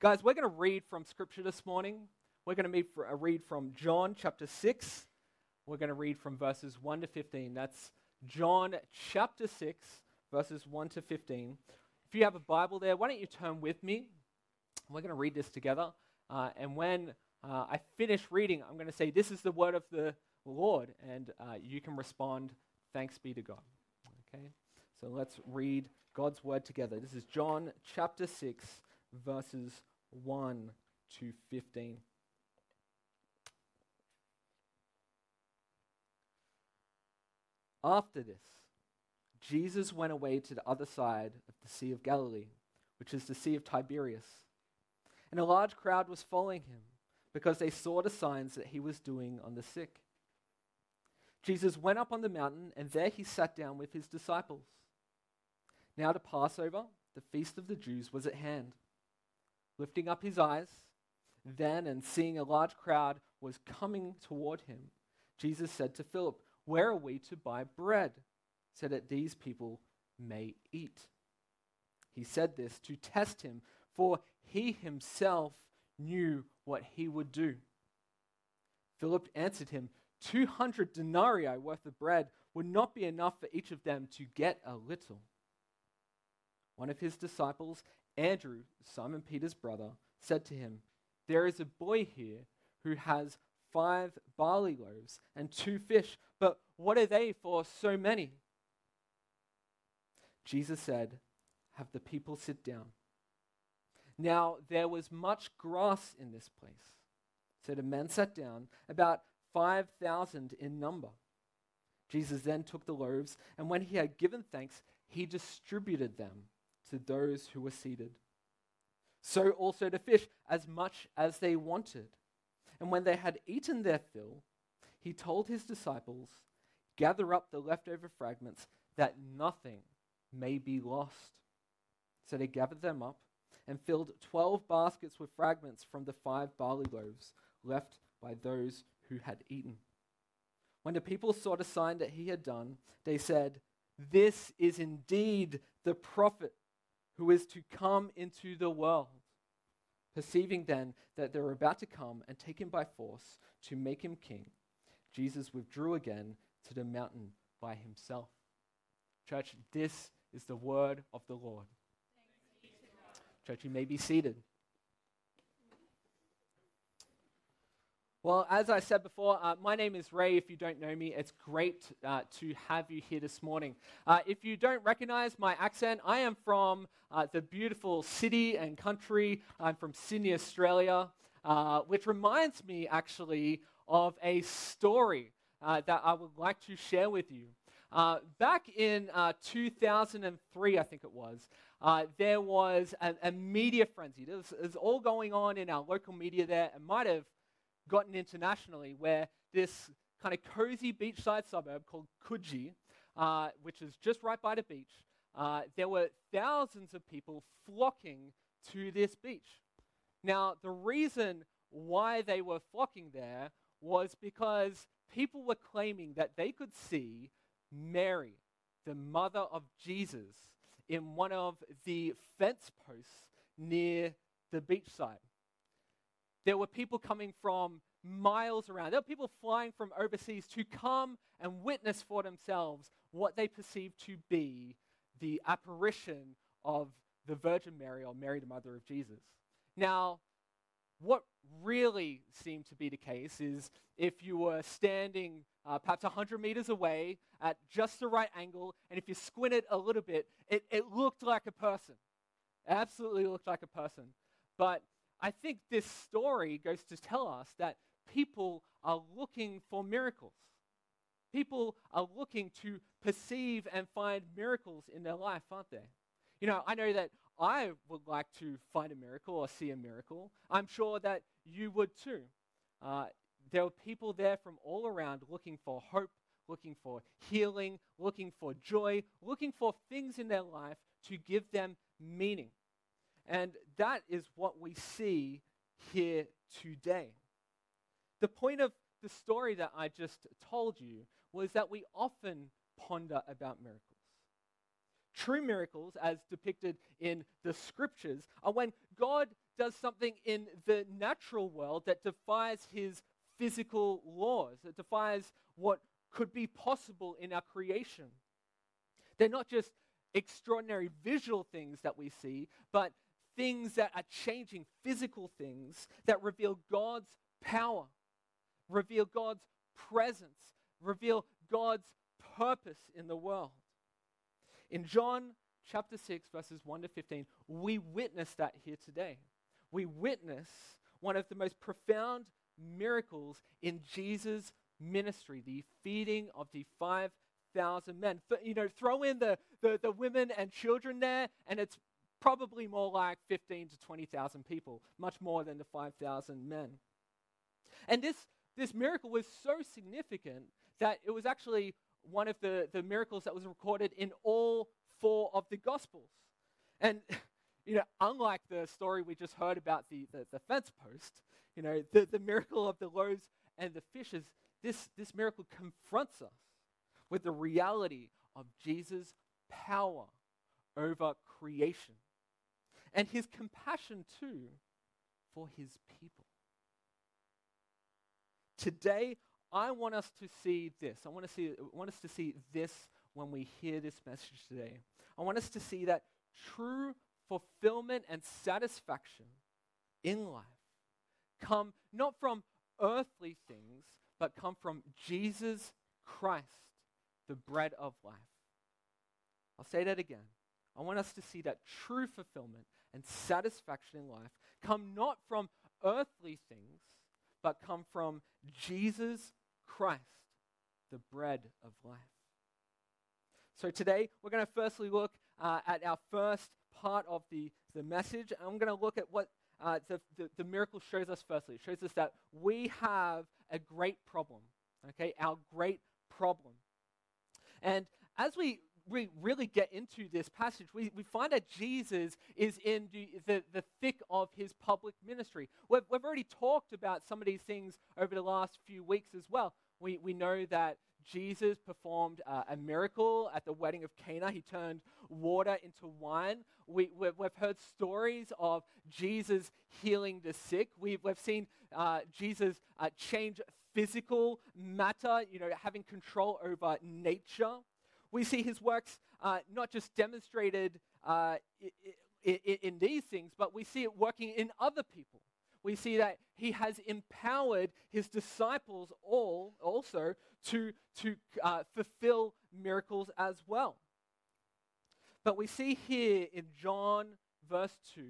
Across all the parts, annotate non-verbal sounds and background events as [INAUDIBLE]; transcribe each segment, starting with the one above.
Guys, we're going to read from Scripture this morning. We're going to uh, read from John chapter 6. We're going to read from verses 1 to 15. That's John chapter 6, verses 1 to 15. If you have a Bible there, why don't you turn with me? We're going to read this together. Uh, and when uh, I finish reading, I'm going to say, This is the word of the Lord. And uh, you can respond, Thanks be to God. Okay? So let's read God's word together. This is John chapter 6, verses 1 to 15. After this, Jesus went away to the other side of the Sea of Galilee, which is the Sea of Tiberias. And a large crowd was following him because they saw the signs that he was doing on the sick. Jesus went up on the mountain, and there he sat down with his disciples. Now, the Passover, the feast of the Jews, was at hand. Lifting up his eyes, then, and seeing a large crowd was coming toward him, Jesus said to Philip, where are we to buy bread so that these people may eat? He said this to test him, for he himself knew what he would do. Philip answered him, 200 denarii worth of bread would not be enough for each of them to get a little. One of his disciples, Andrew, Simon Peter's brother, said to him, There is a boy here who has five barley loaves and two fish, but what are they for so many? Jesus said, Have the people sit down. Now there was much grass in this place. So the men sat down, about 5,000 in number. Jesus then took the loaves, and when he had given thanks, he distributed them to those who were seated. So also the fish, as much as they wanted. And when they had eaten their fill, he told his disciples, Gather up the leftover fragments, that nothing may be lost. So they gathered them up and filled twelve baskets with fragments from the five barley loaves left by those who had eaten. When the people saw the sign that he had done, they said, This is indeed the prophet who is to come into the world. Perceiving then that they were about to come and take him by force to make him king, Jesus withdrew again to the mountain by himself. Church, this is the word of the Lord. Church, you may be seated. Well, as I said before, uh, my name is Ray. If you don't know me, it's great uh, to have you here this morning. Uh, if you don't recognize my accent, I am from uh, the beautiful city and country. I'm from Sydney, Australia, uh, which reminds me actually of a story uh, that I would like to share with you. back in 2003, I think it was, there was a, a media frenzy. It was all going on in our local media there. It might have gotten internationally, where this kind of cozy beachside suburb called Coogee, uh, which is just right by the beach, uh, there were thousands of people flocking to this beach. Now, the reason why they were flocking there was because people were claiming that they could see Mary, the mother of Jesus, in one of the fence posts near the beachside. There were people coming from miles around. There were people flying from overseas to come and witness for themselves what they perceived to be the apparition of the Virgin Mary or Mary, the mother of Jesus. Now, what really seemed to be the case is if you were standing uh, perhaps 100 meters away at just the right angle, and if you squinted a little bit, it, it looked like a person. It absolutely looked like a person. But I think this story goes to tell us that people are looking for miracles. People are looking to perceive and find miracles in their life, aren't they? You know, I know that I would like to find a miracle or see a miracle. I'm sure that you would too. Uh, there are people there from all around looking for hope, looking for healing, looking for joy, looking for things in their life to give them meaning. And that is what we see here today. The point of the story that I just told you was that we often ponder about miracles. True miracles, as depicted in the scriptures, are when God does something in the natural world that defies his physical laws, it defies what could be possible in our creation. They're not just extraordinary visual things that we see, but things that are changing, physical things that reveal God's power, reveal God's presence, reveal God's purpose in the world. In John chapter 6, verses 1 to 15, we witness that here today. We witness one of the most profound miracles in Jesus' ministry, the feeding of the 5,000 men. You know, throw in the, the, the women and children there, and it's probably more like 15 to 20,000 people, much more than the 5,000 men. And this, this miracle was so significant that it was actually one of the, the miracles that was recorded in all four of the Gospels. And, [LAUGHS] you know, unlike the story we just heard about the, the, the fence post, you know, the, the miracle of the loaves and the fishes, this, this miracle confronts us with the reality of Jesus' power over creation and his compassion too for his people. Today, I want us to see this. I want, to see, I want us to see this when we hear this message today. I want us to see that true fulfillment and satisfaction in life come not from earthly things, but come from Jesus Christ, the bread of life. I'll say that again. I want us to see that true fulfillment and satisfaction in life come not from earthly things, but come from Jesus Christ, the bread of life. So today, we're going to firstly look uh, at our first part of the, the message. I'm going to look at what uh, the, the, the miracle shows us firstly. It shows us that we have a great problem, okay? Our great problem. And as we we really get into this passage, we, we find that Jesus is in the, the, the thick of his public ministry. We've, we've already talked about some of these things over the last few weeks as well. We, we know that Jesus performed uh, a miracle at the wedding of Cana. He turned water into wine. We, we've, we've heard stories of Jesus healing the sick. We've, we've seen uh, Jesus uh, change physical matter, you know, having control over nature we see his works uh, not just demonstrated uh, in, in these things, but we see it working in other people. We see that he has empowered his disciples all also to, to uh, fulfill miracles as well. But we see here in John verse 2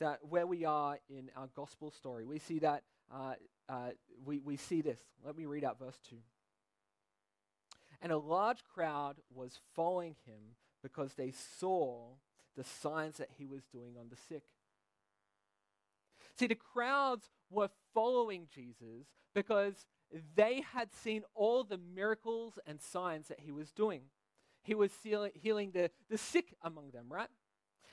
that where we are in our gospel story, we see that uh, uh, we, we see this. Let me read out verse 2 and a large crowd was following him because they saw the signs that he was doing on the sick. See, the crowds were following Jesus because they had seen all the miracles and signs that he was doing. He was healing the, the sick among them, right?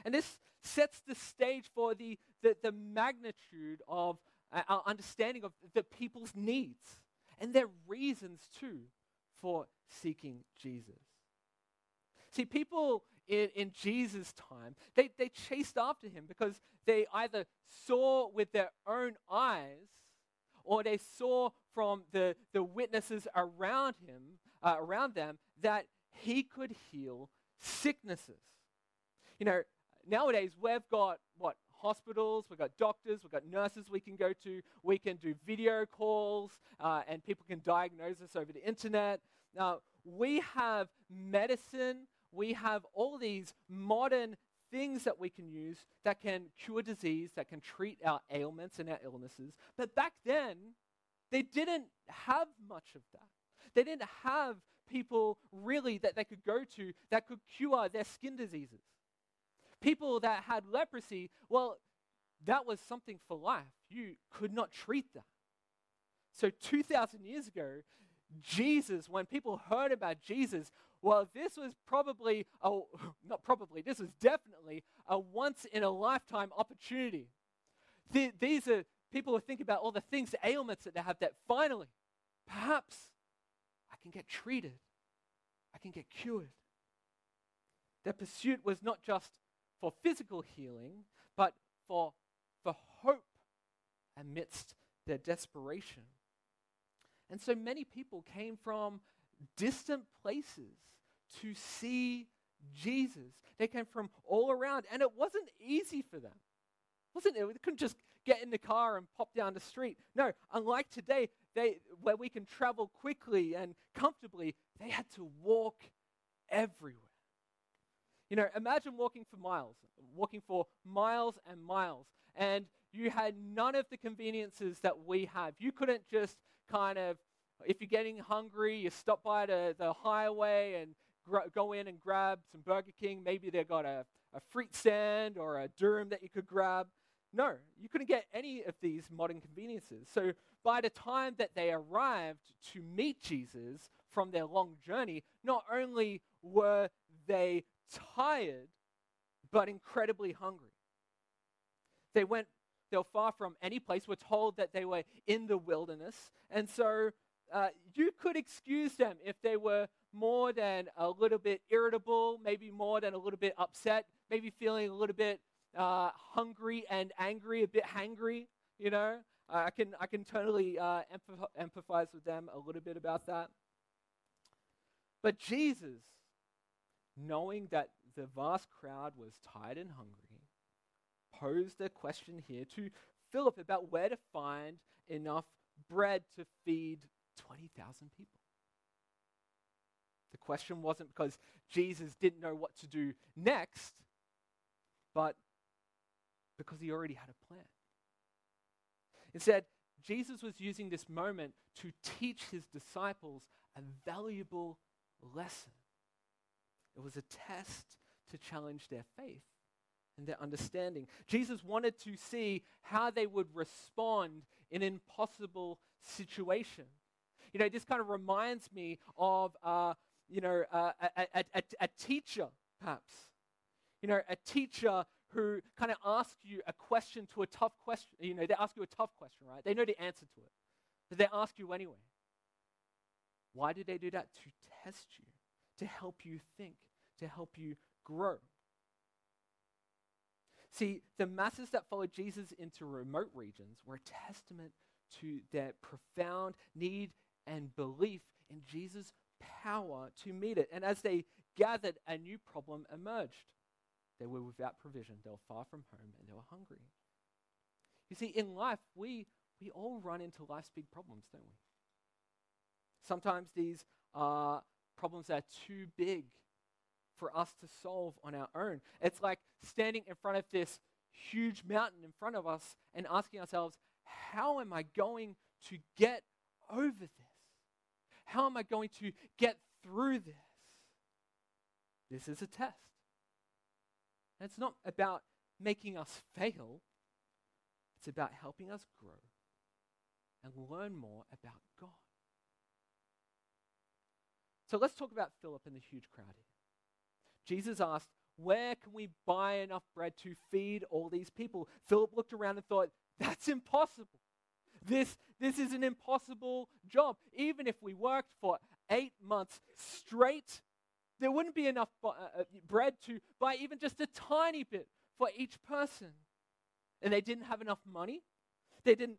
And this sets the stage for the, the, the magnitude of uh, our understanding of the people's needs and their reasons too for seeking Jesus. See, people in, in Jesus' time, they, they chased after him because they either saw with their own eyes or they saw from the, the witnesses around him, uh, around them, that he could heal sicknesses. You know, nowadays we've got what hospitals, we've got doctors, we've got nurses we can go to, we can do video calls, uh, and people can diagnose us over the internet. Now, we have medicine, we have all these modern things that we can use that can cure disease, that can treat our ailments and our illnesses. But back then, they didn't have much of that. They didn't have people really that they could go to that could cure their skin diseases. People that had leprosy, well, that was something for life. You could not treat that. So 2,000 years ago, Jesus, when people heard about Jesus, well, this was probably, a, not probably, this was definitely a once in a lifetime opportunity. Th- these are people who think about all the things, the ailments that they have, that finally, perhaps I can get treated, I can get cured. Their pursuit was not just for physical healing, but for, for hope amidst their desperation. And so many people came from distant places to see Jesus. They came from all around, and it wasn't easy for them. Wasn't it? They couldn't just get in the car and pop down the street. No, unlike today, they, where we can travel quickly and comfortably, they had to walk everywhere. You know, imagine walking for miles, walking for miles and miles, and you had none of the conveniences that we have. You couldn't just kind of, if you're getting hungry, you stop by the, the highway and gr- go in and grab some Burger King. Maybe they've got a, a fruit stand or a durum that you could grab. No, you couldn't get any of these modern conveniences. So by the time that they arrived to meet Jesus from their long journey, not only were they tired, but incredibly hungry. They went, they were far from any place. We're told that they were in the wilderness. And so uh, you could excuse them if they were more than a little bit irritable, maybe more than a little bit upset, maybe feeling a little bit uh, hungry and angry, a bit hangry, you know. I can, I can totally uh, empathize with them a little bit about that. But Jesus, knowing that the vast crowd was tired and hungry, posed a question here to Philip about where to find enough bread to feed 20,000 people. The question wasn't because Jesus didn't know what to do next, but because he already had a plan. Instead, Jesus was using this moment to teach his disciples a valuable lesson. It was a test to challenge their faith and their understanding. Jesus wanted to see how they would respond in an impossible situation. You know, this kind of reminds me of, uh, you know, uh, a, a, a, a teacher, perhaps. You know, a teacher who kind of ask you a question to a tough question. You know, they ask you a tough question, right? They know the answer to it, but they ask you anyway. Why did they do that? To test you, to help you think, to help you grow. See, the masses that followed Jesus into remote regions were a testament to their profound need and belief in Jesus' power to meet it. And as they gathered, a new problem emerged. They were without provision, they were far from home, and they were hungry. You see, in life, we, we all run into life's big problems, don't we? Sometimes these are problems that are too big for us to solve on our own. It's like standing in front of this huge mountain in front of us and asking ourselves, how am I going to get over this? How am I going to get through this? This is a test. And it's not about making us fail, it's about helping us grow and learn more about God. So let's talk about Philip and the huge crowd here. Jesus asked, Where can we buy enough bread to feed all these people? Philip looked around and thought, That's impossible. This, this is an impossible job. Even if we worked for eight months straight, there wouldn't be enough bu- uh, uh, bread to buy even just a tiny bit for each person. And they didn't have enough money. They didn't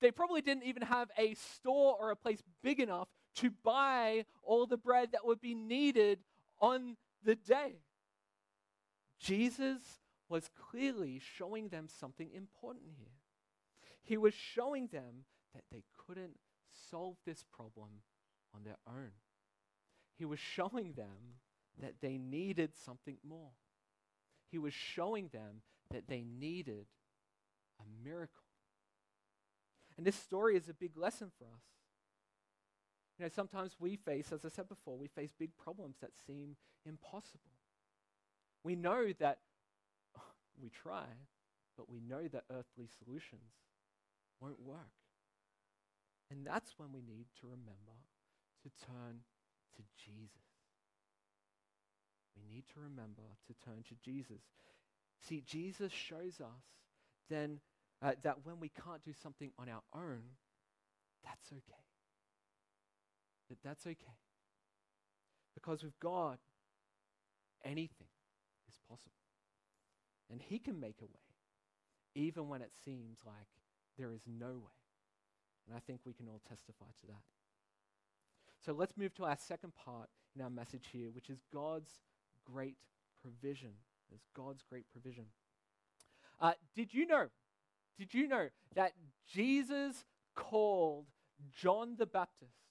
they probably didn't even have a store or a place big enough to buy all the bread that would be needed on the day. Jesus was clearly showing them something important here. He was showing them that they couldn't solve this problem on their own. He was showing them that they needed something more. He was showing them that they needed a miracle. And this story is a big lesson for us. You know, sometimes we face, as I said before, we face big problems that seem impossible. We know that [SIGHS] we try, but we know that earthly solutions won't work. And that's when we need to remember to turn to Jesus. We need to remember to turn to Jesus. See, Jesus shows us then uh, that when we can't do something on our own, that's okay. That that's okay. Because with God, anything is possible. And He can make a way, even when it seems like there is no way. And I think we can all testify to that. So let's move to our second part in our message here, which is God's great provision. There's God's great provision. Uh, did you know? Did you know that Jesus called John the Baptist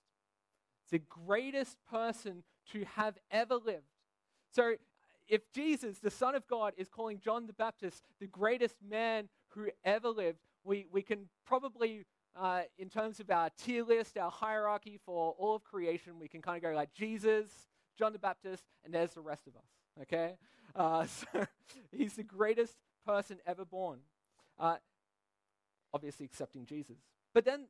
the greatest person to have ever lived? So, if Jesus, the Son of God, is calling John the Baptist the greatest man who ever lived, we, we can probably, uh, in terms of our tier list, our hierarchy for all of creation, we can kind of go like Jesus, John the Baptist, and there's the rest of us. Okay? Uh, [LAUGHS] so he's the greatest person ever born. Uh, obviously, accepting Jesus. But then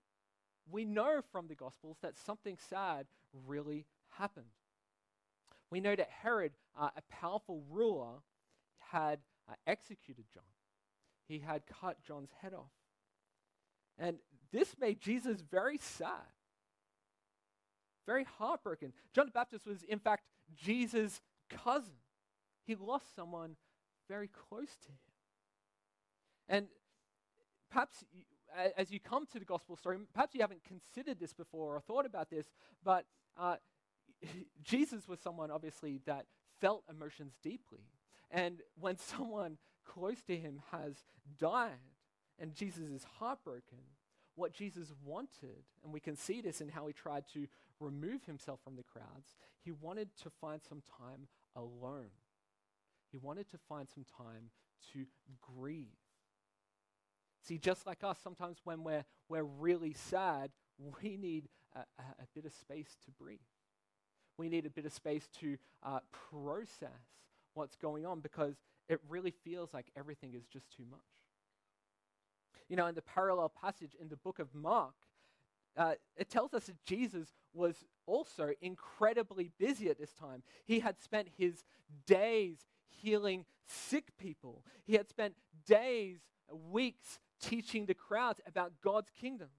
we know from the Gospels that something sad really happened. We know that Herod, uh, a powerful ruler, had uh, executed John. He had cut John's head off. And this made Jesus very sad, very heartbroken. John the Baptist was, in fact, Jesus' cousin. He lost someone very close to him. And perhaps as you come to the gospel story, perhaps you haven't considered this before or thought about this, but uh, [LAUGHS] Jesus was someone, obviously, that felt emotions deeply. And when [LAUGHS] someone close to him has died and Jesus is heartbroken, what Jesus wanted, and we can see this in how he tried to remove himself from the crowds, he wanted to find some time alone. He wanted to find some time to grieve. See, just like us, sometimes when we're, we're really sad, we need a, a, bit of space to breathe. We need a bit of space to uh, process what's going on because it really feels like everything is just too much. You know, in the parallel passage in the book of Mark, uh, it tells us that Jesus was also incredibly busy at this time. He had spent his days healing sick people, he had spent days, weeks teaching the crowds about God's kingdom.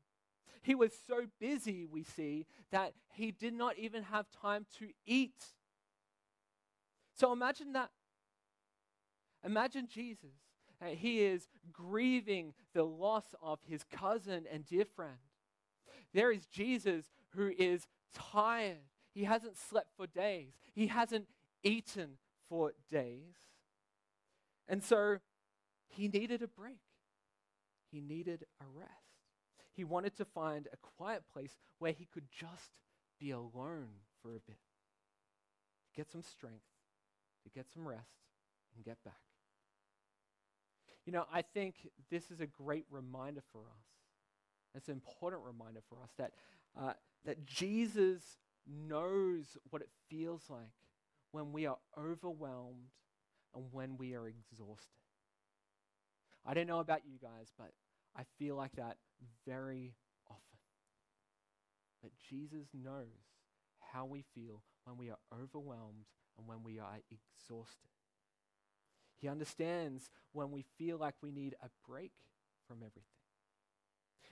He was so busy, we see, that he did not even have time to eat. So imagine that. Imagine Jesus. He is grieving the loss of his cousin and dear friend. There is Jesus who is tired. He hasn't slept for days, he hasn't eaten for days. And so he needed a break. He needed a rest. He wanted to find a quiet place where he could just be alone for a bit, to get some strength, to get some rest, and get back. You know, I think this is a great reminder for us. It's an important reminder for us that, uh, that Jesus knows what it feels like when we are overwhelmed and when we are exhausted. I don't know about you guys, but I feel like that very often. But Jesus knows how we feel when we are overwhelmed and when we are exhausted. He understands when we feel like we need a break from everything.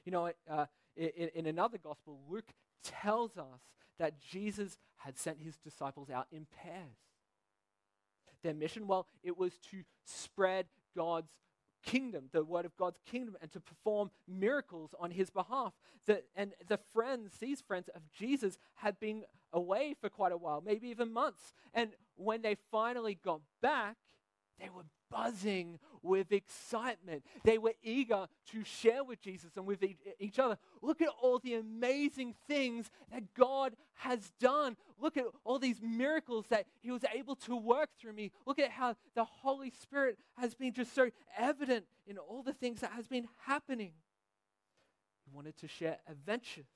You know, uh, in, in another gospel, Luke tells us that Jesus had sent his disciples out in pairs. Their mission, well, it was to spread God's kingdom, the word of God's kingdom, and to perform miracles on his behalf. The, and the friends, these friends of Jesus, had been away for quite a while, maybe even months. And when they finally got back, they were buzzing with excitement. They were eager to share with Jesus and with each other. Look at all the amazing things that God has done. Look at all these miracles that He was able to work through me. Look at how the Holy Spirit has been just so evident in all the things that has been happening. He wanted to share adventures.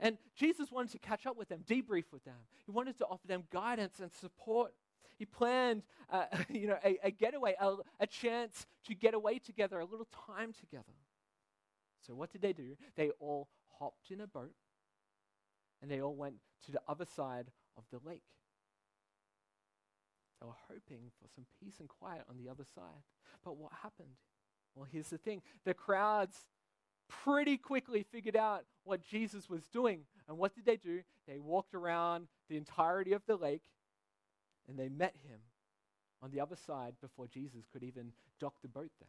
And Jesus wanted to catch up with them, debrief with them. He wanted to offer them guidance and support. He planned, uh, [LAUGHS] you know, a, a getaway, a, a chance to get away together, a little time together. So what did they do? They all hopped in a boat and they all went to the other side of the lake. They were hoping for some peace and quiet on the other side. But what happened? Well, here's the thing the crowds pretty quickly figured out what Jesus was doing. And what did they do? They walked around the entirety of the lake and they met him on the other side before Jesus could even dock the boat there.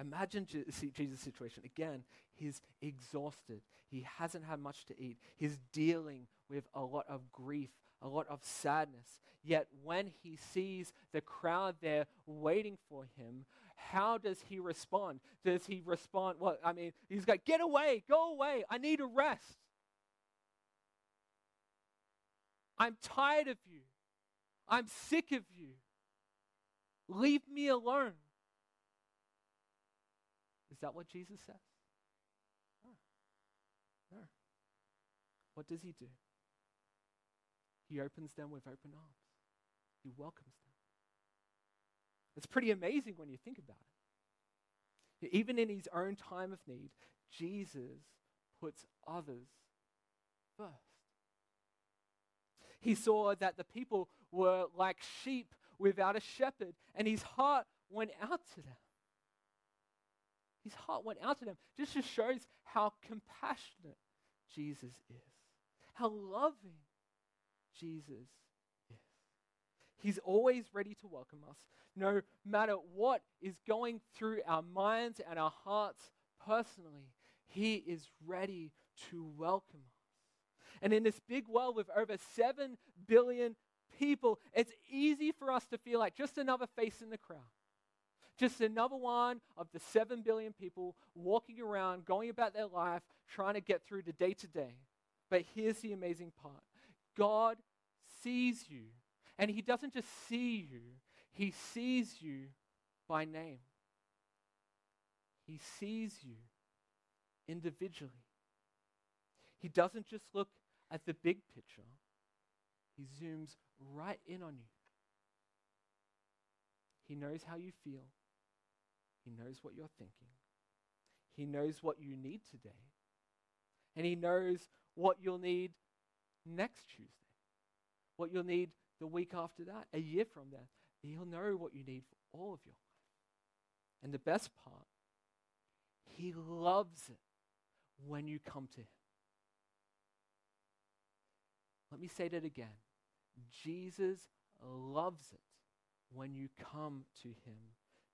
Imagine Jesus' situation. Again, he's exhausted. He hasn't had much to eat. He's dealing with a lot of grief, a lot of sadness. Yet when he sees the crowd there waiting for him, how does he respond? Does he respond? Well, I mean, he's like, get away, go away. I need a rest. I'm tired of you. I'm sick of you. Leave me alone. Is that what Jesus says? No. No. What does he do? He opens them with open arms, he welcomes them. It's pretty amazing when you think about it. Even in his own time of need, Jesus puts others first. He saw that the people were like sheep without a shepherd, and his heart went out to them. His heart went out to them. Just just shows how compassionate Jesus is, how loving Jesus is. He's always ready to welcome us, no matter what is going through our minds and our hearts personally. He is ready to welcome us. And in this big world with over 7 billion people, it's easy for us to feel like just another face in the crowd. Just another one of the 7 billion people walking around, going about their life, trying to get through the day to day. But here's the amazing part God sees you. And He doesn't just see you, He sees you by name. He sees you individually. He doesn't just look at the big picture, He zooms right in on you. He knows how you feel. He knows what you're thinking. He knows what you need today. And He knows what you'll need next Tuesday, what you'll need the week after that, a year from that. He'll know what you need for all of your life. And the best part, He loves it when you come to Him. Let me say that again. Jesus loves it when you come to Him,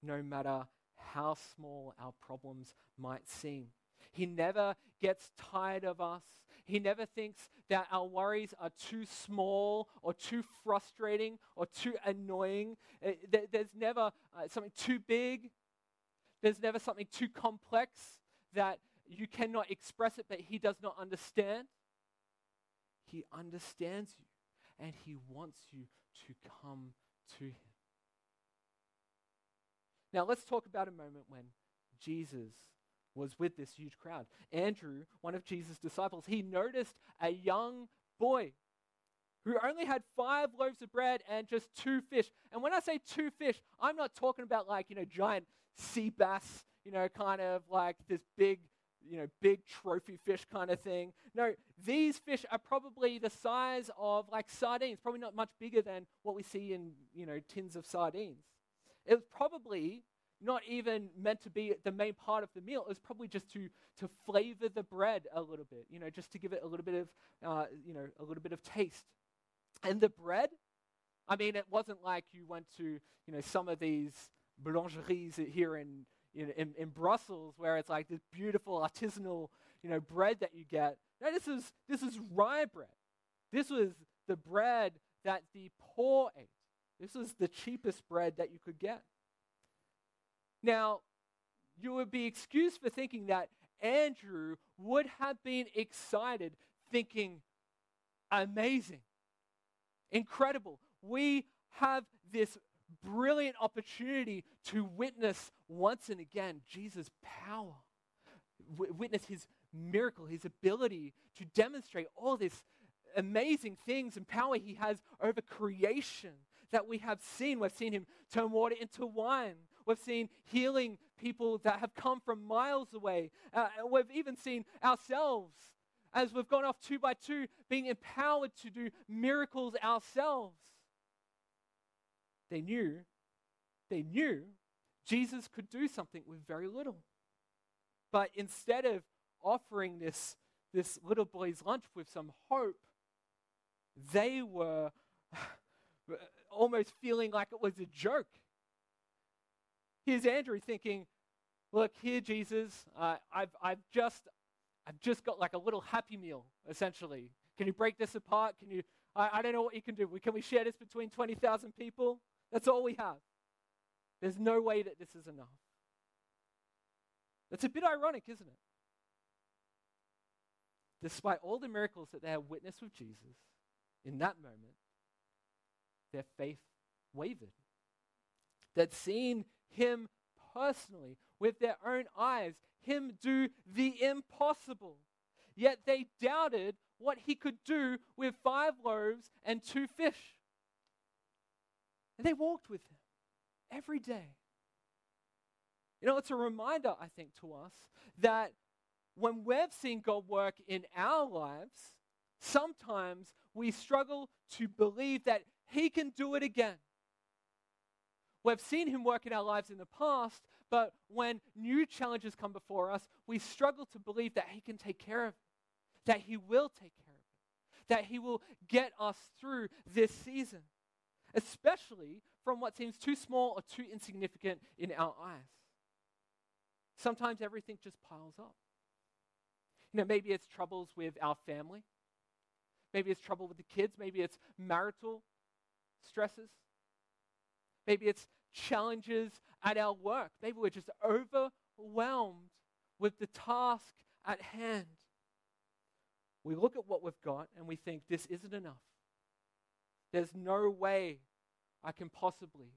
no matter how small our problems might seem. He never gets tired of us. He never thinks that our worries are too small or too frustrating or too annoying. Uh, there's never uh, something too big. There's never something too complex that you cannot express it, but He does not understand. He understands you and He wants you to come to Him. Now, let's talk about a moment when Jesus was with this huge crowd. Andrew, one of Jesus' disciples, he noticed a young boy who only had five loaves of bread and just two fish. And when I say two fish, I'm not talking about like, you know, giant sea bass, you know, kind of like this big, you know, big trophy fish kind of thing. No, these fish are probably the size of like sardines, probably not much bigger than what we see in, you know, tins of sardines. It was probably not even meant to be the main part of the meal. It was probably just to, to flavor the bread a little bit, you know, just to give it a little bit of, uh, you know, a little bit of taste. And the bread, I mean, it wasn't like you went to, you know, some of these boulangeries here in, in, in, in Brussels where it's like this beautiful artisanal, you know, bread that you get. No, this is, this is rye bread. This was the bread that the poor ate. This was the cheapest bread that you could get. Now, you would be excused for thinking that Andrew would have been excited, thinking, amazing, incredible. We have this brilliant opportunity to witness once and again Jesus' power, w- witness his miracle, his ability to demonstrate all these amazing things and power he has over creation that we have seen. We've seen him turn water into wine. We've seen healing people that have come from miles away. Uh, we've even seen ourselves, as we've gone off two by two, being empowered to do miracles ourselves. They knew, they knew Jesus could do something with very little. But instead of offering this, this little boy's lunch with some hope, they were [LAUGHS] almost feeling like it was a joke. Here's Andrew thinking, look here, Jesus, uh, I've, I've, just, I've just got like a little happy meal, essentially. Can you break this apart? Can you, I, I don't know what you can do. Can we share this between 20,000 people? That's all we have. There's no way that this is enough. That's a bit ironic, isn't it? Despite all the miracles that they had witnessed with Jesus, in that moment, their faith wavered. They'd seen him personally with their own eyes, him do the impossible. Yet they doubted what he could do with five loaves and two fish. And they walked with him every day. You know, it's a reminder, I think, to us that when we've seen God work in our lives, sometimes we struggle to believe that He can do it again. We've seen Him work in our lives in the past, but when new challenges come before us, we struggle to believe that He can take care of it, that He will take care of it, that He will get us through this season, especially from what seems too small or too insignificant in our eyes. Sometimes everything just piles up. You know, maybe it's troubles with our family. Maybe it's trouble with the kids. Maybe it's marital stresses. Maybe it's challenges at our work. Maybe we're just overwhelmed with the task at hand. We look at what we've got and we think, this isn't enough. There's no way I can possibly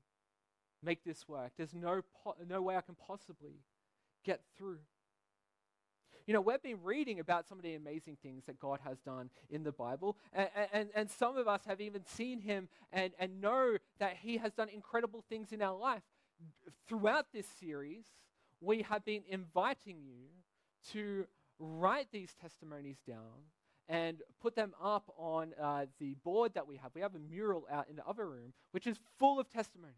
make this work. There's no, po- no way I can possibly get through. You know, we've been reading about some of the amazing things that God has done in the Bible, and, and, and some of us have even seen Him and, and know that He has done incredible things in our life. Throughout this series, we have been inviting you to write these testimonies down and put them up on uh, the board that we have. We have a mural out in the other room, which is full of testimonies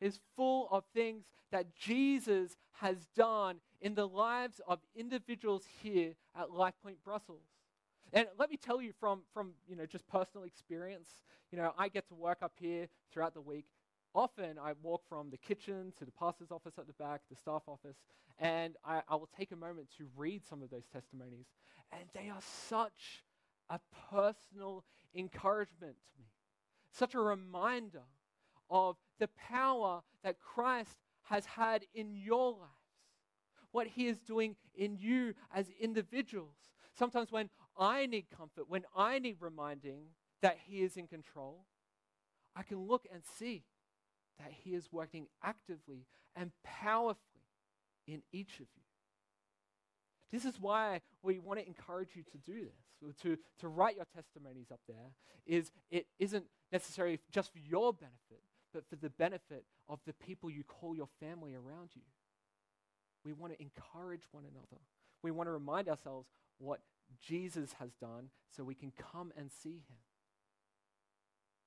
is full of things that Jesus has done in the lives of individuals here at LifePoint Brussels. And let me tell you from, from you know, just personal experience, you know, I get to work up here throughout the week. Often I walk from the kitchen to the pastor's office at the back, the staff office, and I, I will take a moment to read some of those testimonies. And they are such a personal encouragement to me, such a reminder of the power that Christ has had in your lives, what he is doing in you as individuals. Sometimes when I need comfort, when I need reminding that he is in control, I can look and see that he is working actively and powerfully in each of you. This is why we want to encourage you to do this, to, to write your testimonies up there. Is it isn't necessarily just for your benefit, but for the benefit of the people you call your family around you. We want to encourage one another. We want to remind ourselves what Jesus has done so we can come and see him.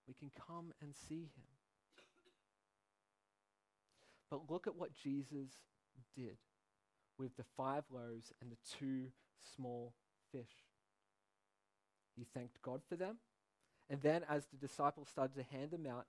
We can come and see him. But look at what Jesus did with the five loaves and the two small fish. He thanked God for them. And then, as the disciples started to hand them out,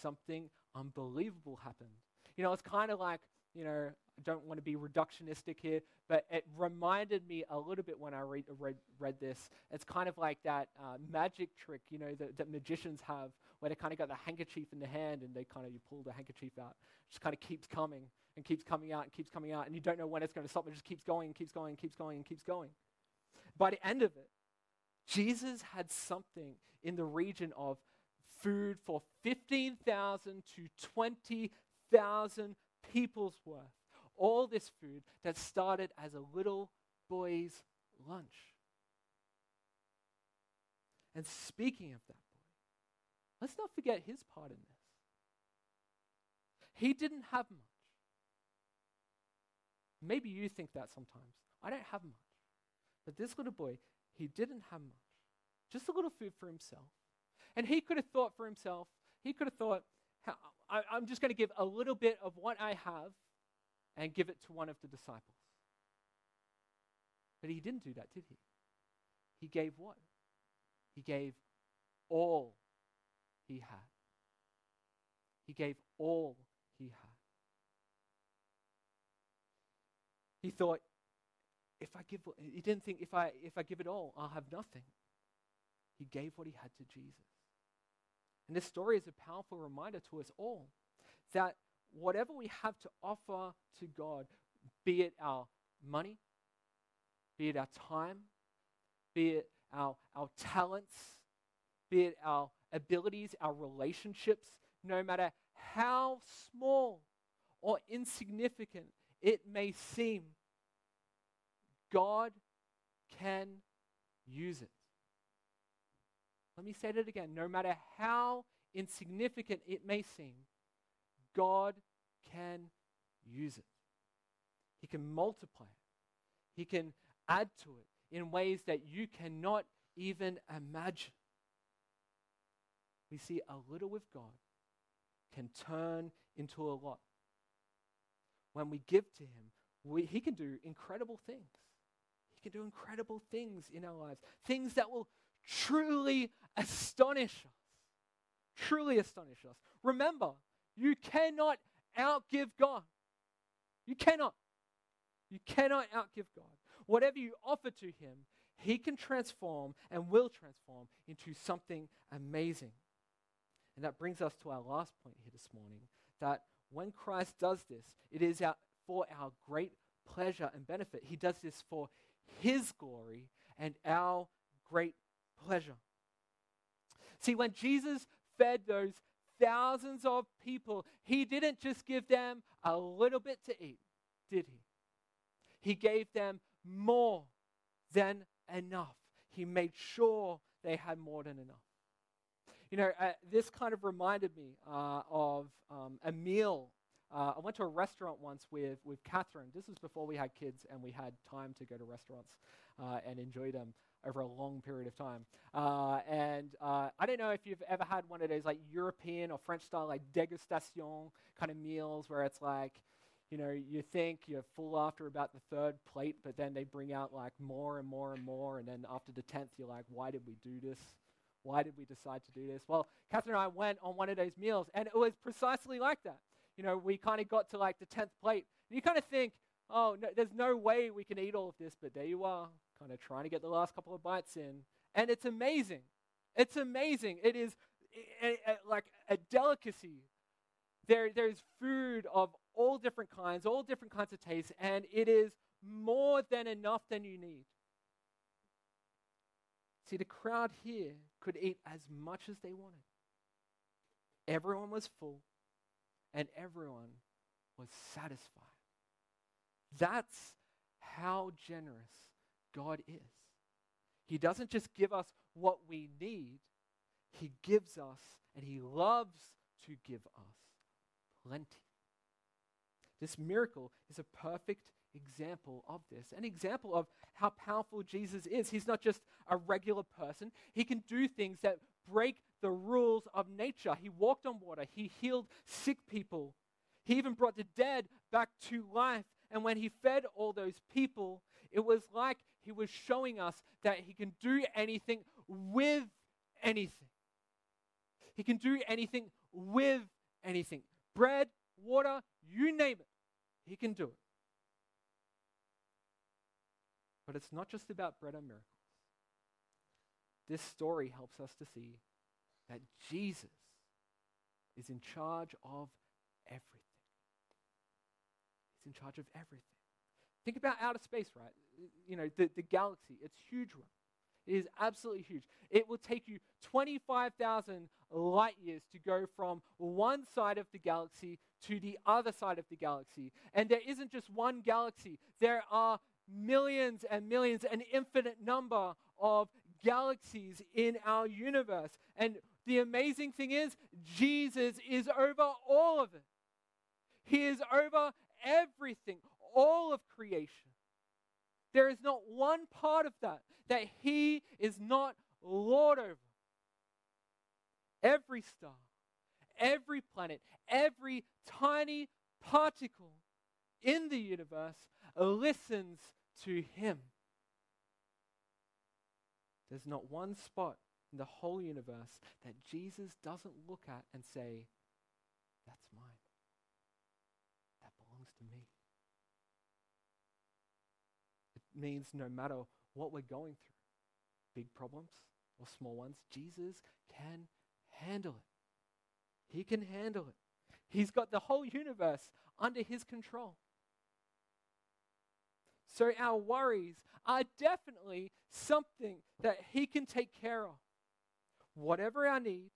something unbelievable happened. You know, it's kind of like, you know, don't want to be reductionistic here, but it reminded me a little bit when I read, read, read this. It's kind of like that uh, magic trick, you know, that, that magicians have, where they kind of got the handkerchief in the hand and they kind of, you pull the handkerchief out. It just kind of keeps coming and keeps coming out and keeps coming out, and you don't know when it's going to stop. It just keeps going and keeps going and keeps going and keeps going. By the end of it, Jesus had something in the region of food for 15,000 to 20,000 people's worth. All this food that started as a little boy's lunch. And speaking of that boy, let's not forget his part in this. He didn't have much. Maybe you think that sometimes. I don't have much. But this little boy, he didn't have much. Just a little food for himself. And he could have thought for himself, he could have thought, I, am just going to give a little bit of what I have and give it to one of the disciples. But he didn't do that, did he? He gave what? He gave all he had. He gave all he had. He thought, if I give, he didn't think if I, if I give it all, I'll have nothing. He gave what he had to Jesus. And this story is a powerful reminder to us all that whatever we have to offer to God, be it our money, be it our time, be it our, our talents, be it our abilities, our relationships, no matter how small or insignificant it may seem, God can use it. Let me say that again. No matter how insignificant it may seem, God can use it. He can multiply it, He can add to it in ways that you cannot even imagine. We see a little with God can turn into a lot. When we give to Him, we, He can do incredible things. He can do incredible things in our lives, things that will truly astonish us. Truly astonish us. Remember, you cannot outgive God. You cannot. You cannot outgive God. Whatever you offer to Him, He can transform and will transform into something amazing. And that brings us to our last point here this morning that when Christ does this, it is our, for our great pleasure and benefit. He does this for His glory and our great pleasure. See, when Jesus fed those thousands of people, he didn't just give them a little bit to eat, did he? He gave them more than enough. He made sure they had more than enough. You know, uh, this kind of reminded me uh, of um, a meal. Uh, I went to a restaurant once with, with Catherine. This was before we had kids and we had time to go to restaurants uh, and enjoy them over a long period of time. Uh, and uh, I don't know if you've ever had one of those like European or French style like degustation kind of meals where it's like, you know, you think you're full after about the third plate, but then they bring out like more and more and more, and then after the tenth, you're like, why did we do this? Why did we decide to do this? Well, Catherine and I went on one of those meals, and it was precisely like that. You know, we kind of got to like the tenth plate, and you kind of think, oh, no, there's no way we can eat all of this, but there you are, kind of trying to get the last couple of bites in. And it's amazing. It's amazing. It is a, a, like a delicacy. There, there's food of all different kinds, all different kinds of tastes, and it is more than enough than you need. See, the crowd here could eat as much as they wanted. Everyone was full, and everyone was satisfied. That's how generous God is. He doesn't just give us what we need, He gives us, and He loves to give us plenty. This miracle is a perfect example of this, an example of how powerful Jesus is. He's not just a regular person, He can do things that break the rules of nature. He walked on water, He healed sick people, He even brought the dead back to life. And when He fed all those people, it was like he was showing us that he can do anything with anything. He can do anything with anything. Bread, water, you name it. He can do it. But it's not just about bread and miracles. This story helps us to see that Jesus is in charge of everything. He's in charge of everything. Think about outer space, right? You know, the, the galaxy, it's huge one. It is absolutely huge. It will take you 25,000 light years to go from one side of the galaxy to the other side of the galaxy. And there isn't just one galaxy, there are millions and millions, an infinite number of galaxies in our universe. And the amazing thing is, Jesus is over all of it. He is over everything all of creation. There is not one part of that that He is not Lord over. Every star, every planet, every tiny particle in the universe listens to Him. There's not one spot in the whole universe that Jesus doesn't look at and say, That's mine. That belongs to me. Means no matter what we're going through, big problems or small ones, Jesus can handle it. He can handle it. He's got the whole universe under his control. So our worries are definitely something that he can take care of. Whatever our need,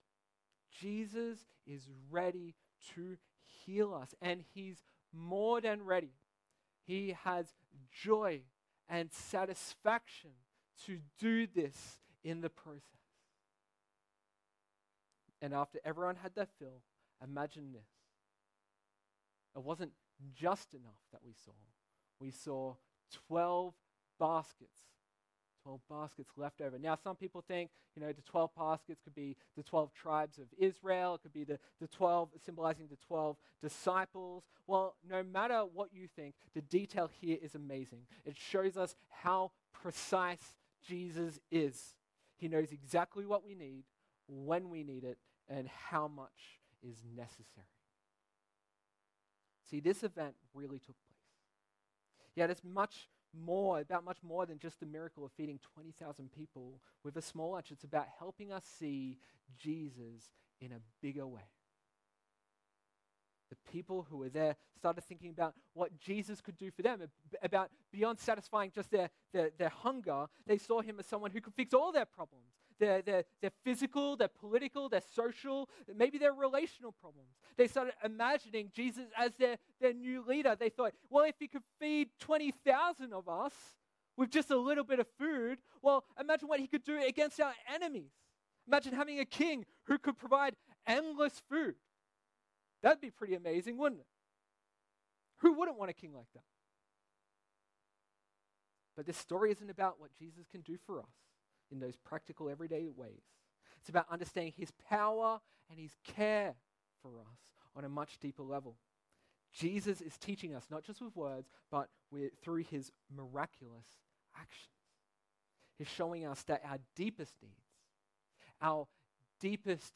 Jesus is ready to heal us, and he's more than ready. He has joy and satisfaction to do this in the process. And after everyone had their fill, imagine this. It wasn't just enough that we saw. We saw 12 baskets. 12 baskets left over. Now, some people think, you know, the 12 baskets could be the 12 tribes of Israel. It could be the, the 12, symbolizing the 12 disciples. Well, no matter what you think, the detail here is amazing. It shows us how precise Jesus is. He knows exactly what we need, when we need it, and how much is necessary. See, this event really took place. Yet it's much more, about much more than just the miracle of feeding 20,000 people with a small lunch. It's about helping us see Jesus in a bigger way. The people who were there started thinking about what Jesus could do for them, about beyond satisfying just their, their, their hunger, they saw him as someone who could fix all their problems their, their, their physical, their political, their social, maybe their relational problems. They started imagining Jesus as their, their new leader. They thought, well, if he could feed 20,000 of us with just a little bit of food, well, imagine what he could do against our enemies. Imagine having a king who could provide endless food. That'd be pretty amazing, wouldn't it? Who wouldn't want a king like that? But this story isn't about what Jesus can do for us in those practical, everyday ways. It's about understanding His power and His care for us on a much deeper level. Jesus is teaching us, not just with words, but with, through His miraculous actions. He's showing us that our deepest needs, our deepest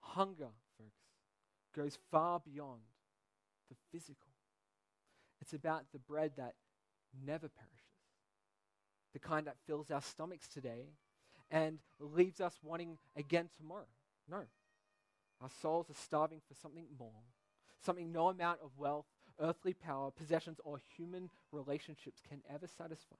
hunger, folks, goes far beyond the physical. It's about the bread that never perishes, the kind that fills our stomachs today and leaves us wanting again tomorrow. No. Our souls are starving for something more, something no amount of wealth, earthly power, possessions, or human relationships can ever satisfy.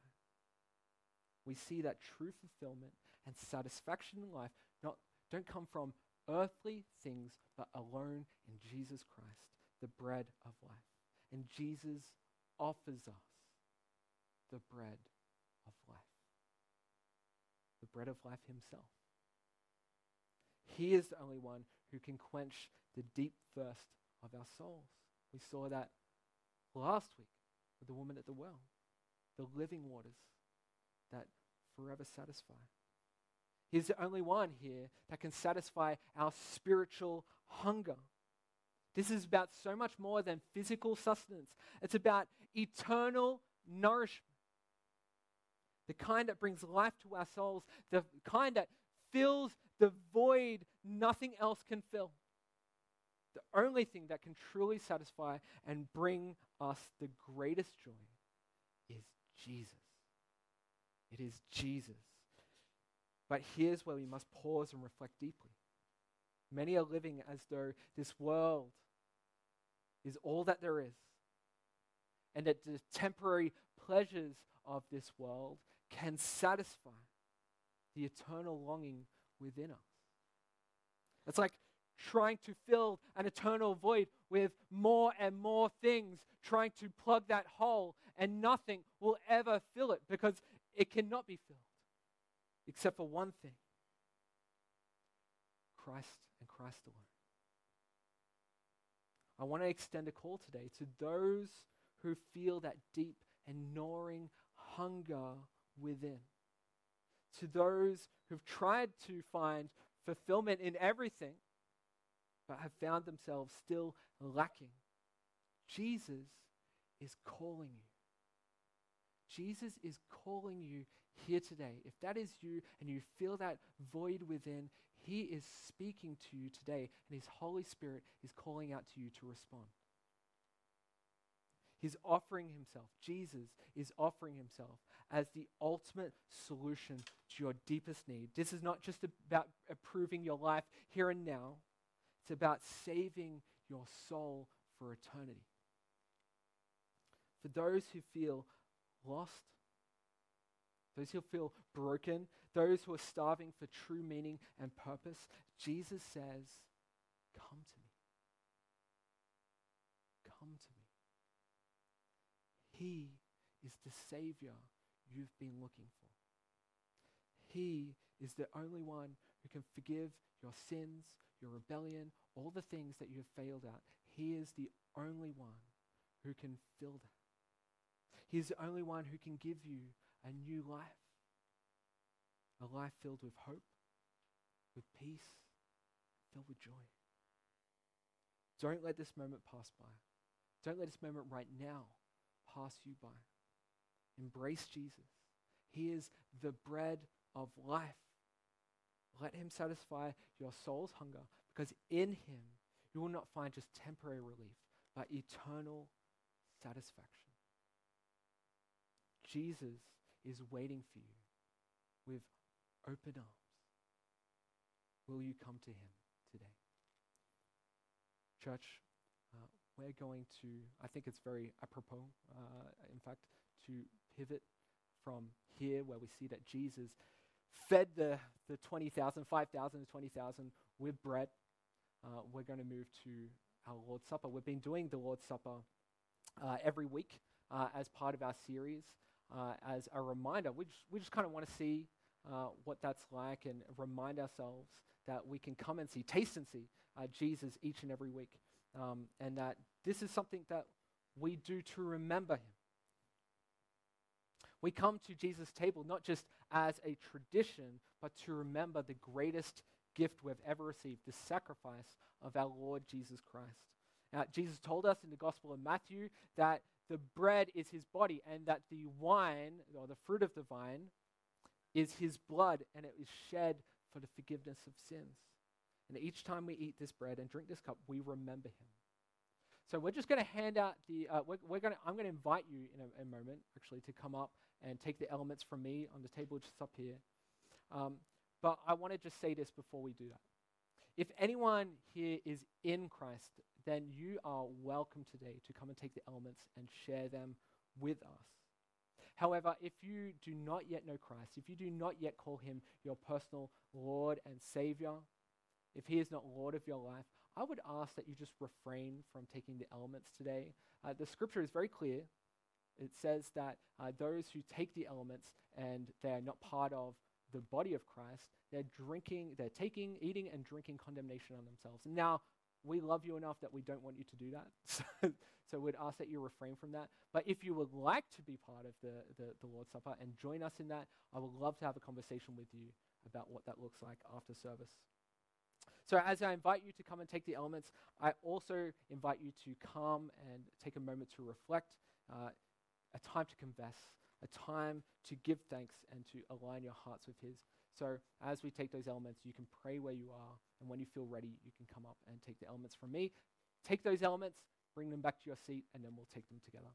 We see that true fulfillment and satisfaction in life not, don't come from earthly things, but alone in Jesus Christ, the bread of life. And Jesus offers us the bread the bread of life himself. He is the only one who can quench the deep thirst of our souls. We saw that last week with the woman at the well, the living waters that forever satisfy. He's the only one here that can satisfy our spiritual hunger. This is about so much more than physical sustenance, it's about eternal nourishment the kind that brings life to our souls, the kind that fills the void nothing else can fill. The only thing that can truly satisfy and bring us the greatest joy is Jesus. It is Jesus. But here's where we must pause and reflect deeply. Many are living as though this world is all that there is, and that the temporary pleasures of this world can satisfy the eternal longing within us. It's like trying to fill an eternal void with more and more things, trying to plug that hole, and nothing will ever fill it because it cannot be filled except for one thing Christ and Christ alone. I want to extend a call today to those who feel that deep and gnawing hunger within. To those who've tried to find fulfillment in everything, but have found themselves still lacking, Jesus is calling you. Jesus is calling you here today. If that is you and you feel that void within, He is speaking to you today, and His Holy Spirit is calling out to you to respond. He's offering himself. Jesus is offering himself as the ultimate solution to your deepest need. This is not just about improving your life here and now, it's about saving your soul for eternity. For those who feel lost, those who feel broken, those who are starving for true meaning and purpose, Jesus says, Come to me. Come to me. He is the Savior you've been looking for. He is the only one who can forgive your sins, your rebellion, all the things that you have failed at. He is the only one who can fill that. He is the only one who can give you a new life, a life filled with hope, with peace, filled with joy. Don't let this moment pass by. Don't let this moment right now pass you by. Embrace Jesus. He is the bread of life. Let him satisfy your soul's hunger because in him you will not find just temporary relief, but eternal satisfaction. Jesus is waiting for you with open arms. Will you come to him today? Church, we're going to, I think it's very apropos, uh, in fact, to pivot from here where we see that Jesus fed the, the 20,000, 5,000 to 20,000 with bread. Uh, we're going to move to our Lord's Supper. We've been doing the Lord's Supper uh, every week uh, as part of our series uh, as a reminder. We just, we just kind of want to see uh, what that's like and remind ourselves that we can come and see, taste and see uh, Jesus each and every week. Um, and that this is something that we do to remember him. We come to Jesus' table not just as a tradition, but to remember the greatest gift we've ever received the sacrifice of our Lord Jesus Christ. Now, Jesus told us in the Gospel of Matthew that the bread is his body and that the wine, or the fruit of the vine, is his blood and it is shed for the forgiveness of sins. And each time we eat this bread and drink this cup, we remember him. So we're just going to hand out the, uh, we're, we're going I'm going to invite you in a, a, moment, actually, to come up and take the elements from me on the table just up here. Um, but I want to just say this before we do that. If anyone here is in Christ, then you are welcome today to come and take the elements and share them with us. However, if you do not yet know Christ, if you do not yet call him your personal Lord and Savior, if he is not Lord of your life, I would ask that you just refrain from taking the elements today. Uh, the scripture is very clear. It says that uh, those who take the elements and they are not part of the body of Christ, they're drinking, they're taking, eating, and drinking condemnation on themselves. Now, we love you enough that we don't want you to do that. [LAUGHS] So, so we'd ask that you refrain from that. But if you would like to be part of the, the, the Lord's Supper and join us in that, I would love to have a conversation with you about what that looks like after service. So, as I invite you to come and take the elements, I also invite you to come and take a moment to reflect, uh, a time to confess, a time to give thanks and to align your hearts with His. So, as we take those elements, you can pray where you are, and when you feel ready, you can come up and take the elements from me. Take those elements, bring them back to your seat, and then we'll take them together.